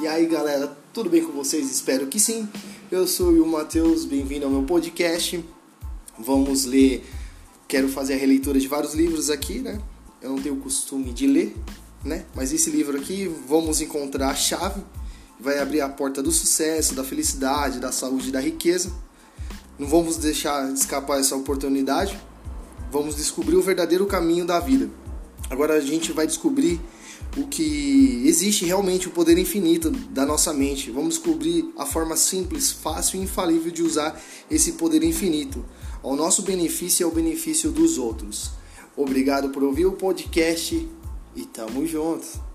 E aí galera, tudo bem com vocês? Espero que sim. Eu sou o Matheus, bem-vindo ao meu podcast. Vamos ler, quero fazer a releitura de vários livros aqui, né? Eu não tenho o costume de ler, né? Mas esse livro aqui, vamos encontrar a chave, vai abrir a porta do sucesso, da felicidade, da saúde da riqueza. Não vamos deixar escapar essa oportunidade. Vamos descobrir o verdadeiro caminho da vida. Agora a gente vai descobrir o que existe realmente o poder infinito da nossa mente. Vamos descobrir a forma simples, fácil e infalível de usar esse poder infinito ao nosso benefício e ao benefício dos outros. Obrigado por ouvir o podcast e tamo junto.